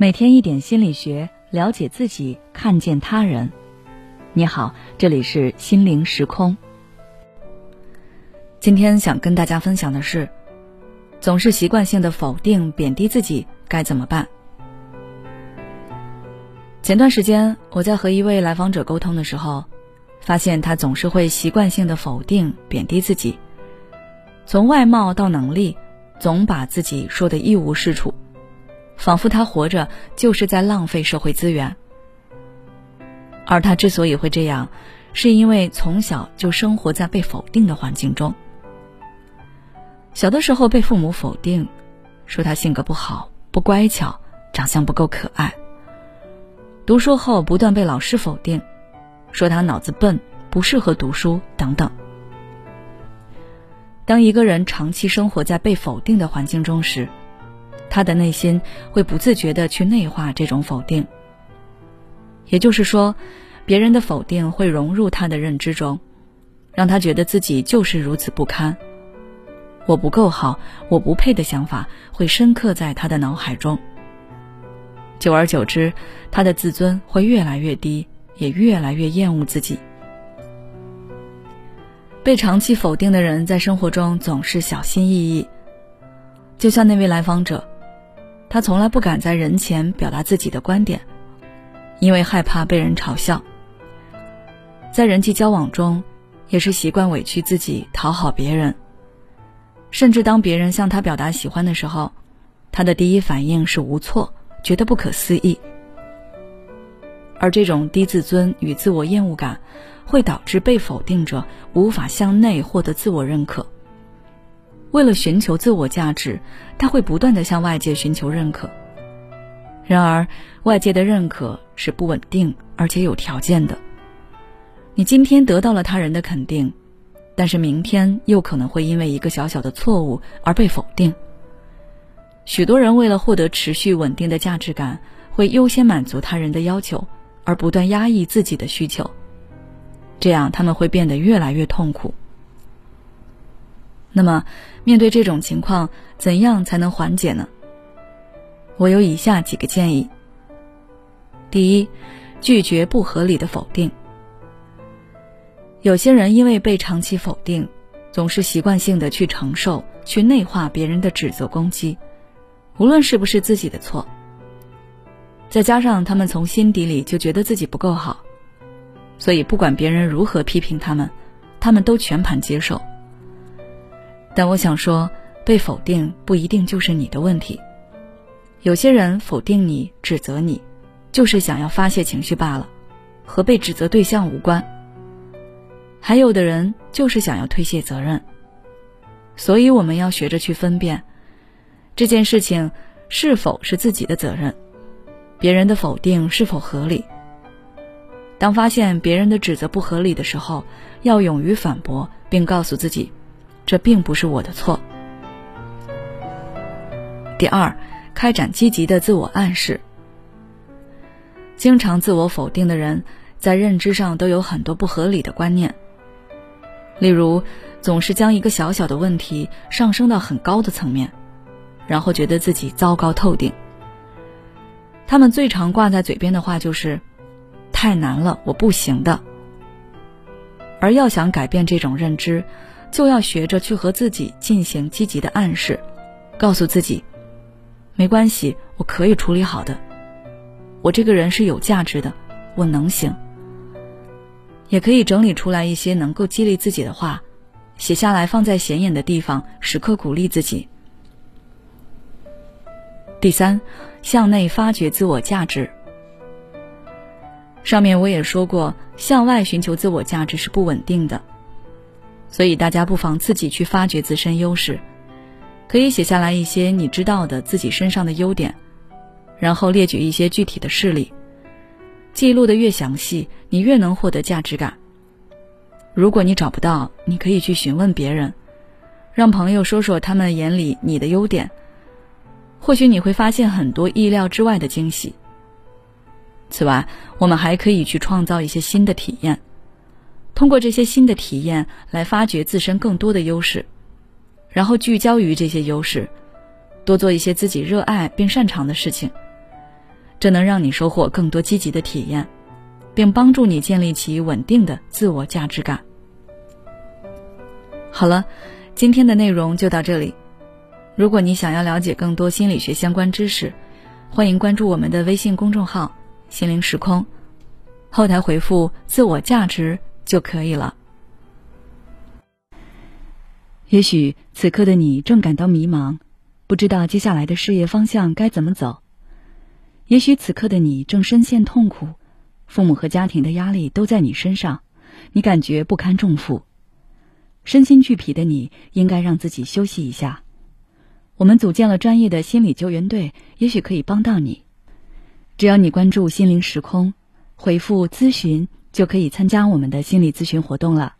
每天一点心理学，了解自己，看见他人。你好，这里是心灵时空。今天想跟大家分享的是，总是习惯性的否定、贬低自己该怎么办？前段时间我在和一位来访者沟通的时候，发现他总是会习惯性的否定、贬低自己，从外貌到能力，总把自己说的一无是处。仿佛他活着就是在浪费社会资源，而他之所以会这样，是因为从小就生活在被否定的环境中。小的时候被父母否定，说他性格不好、不乖巧、长相不够可爱；读书后不断被老师否定，说他脑子笨、不适合读书等等。当一个人长期生活在被否定的环境中时，他的内心会不自觉的去内化这种否定，也就是说，别人的否定会融入他的认知中，让他觉得自己就是如此不堪。我不够好，我不配的想法会深刻在他的脑海中。久而久之，他的自尊会越来越低，也越来越厌恶自己。被长期否定的人在生活中总是小心翼翼，就像那位来访者。他从来不敢在人前表达自己的观点，因为害怕被人嘲笑。在人际交往中，也是习惯委屈自己讨好别人。甚至当别人向他表达喜欢的时候，他的第一反应是无措，觉得不可思议。而这种低自尊与自我厌恶感，会导致被否定者无法向内获得自我认可。为了寻求自我价值，他会不断的向外界寻求认可。然而，外界的认可是不稳定而且有条件的。你今天得到了他人的肯定，但是明天又可能会因为一个小小的错误而被否定。许多人为了获得持续稳定的价值感，会优先满足他人的要求，而不断压抑自己的需求。这样，他们会变得越来越痛苦。那么，面对这种情况，怎样才能缓解呢？我有以下几个建议。第一，拒绝不合理的否定。有些人因为被长期否定，总是习惯性的去承受、去内化别人的指责攻击，无论是不是自己的错。再加上他们从心底里就觉得自己不够好，所以不管别人如何批评他们，他们都全盘接受。但我想说，被否定不一定就是你的问题。有些人否定你、指责你，就是想要发泄情绪罢了，和被指责对象无关。还有的人就是想要推卸责任。所以我们要学着去分辨，这件事情是否是自己的责任，别人的否定是否合理。当发现别人的指责不合理的时候，要勇于反驳，并告诉自己。这并不是我的错。第二，开展积极的自我暗示。经常自我否定的人，在认知上都有很多不合理的观念。例如，总是将一个小小的问题上升到很高的层面，然后觉得自己糟糕透顶。他们最常挂在嘴边的话就是：“太难了，我不行的。”而要想改变这种认知，就要学着去和自己进行积极的暗示，告诉自己，没关系，我可以处理好的，我这个人是有价值的，我能行。也可以整理出来一些能够激励自己的话，写下来放在显眼的地方，时刻鼓励自己。第三，向内发掘自我价值。上面我也说过，向外寻求自我价值是不稳定的。所以，大家不妨自己去发掘自身优势，可以写下来一些你知道的自己身上的优点，然后列举一些具体的事例。记录的越详细，你越能获得价值感。如果你找不到，你可以去询问别人，让朋友说说他们眼里你的优点，或许你会发现很多意料之外的惊喜。此外，我们还可以去创造一些新的体验。通过这些新的体验来发掘自身更多的优势，然后聚焦于这些优势，多做一些自己热爱并擅长的事情，这能让你收获更多积极的体验，并帮助你建立起稳定的自我价值感。好了，今天的内容就到这里。如果你想要了解更多心理学相关知识，欢迎关注我们的微信公众号“心灵时空”，后台回复“自我价值”就可以了。也许此刻的你正感到迷茫，不知道接下来的事业方向该怎么走；也许此刻的你正深陷痛苦，父母和家庭的压力都在你身上，你感觉不堪重负，身心俱疲的你，应该让自己休息一下。我们组建了专业的心理救援队，也许可以帮到你。只要你关注“心灵时空”，回复“咨询”，就可以参加我们的心理咨询活动了。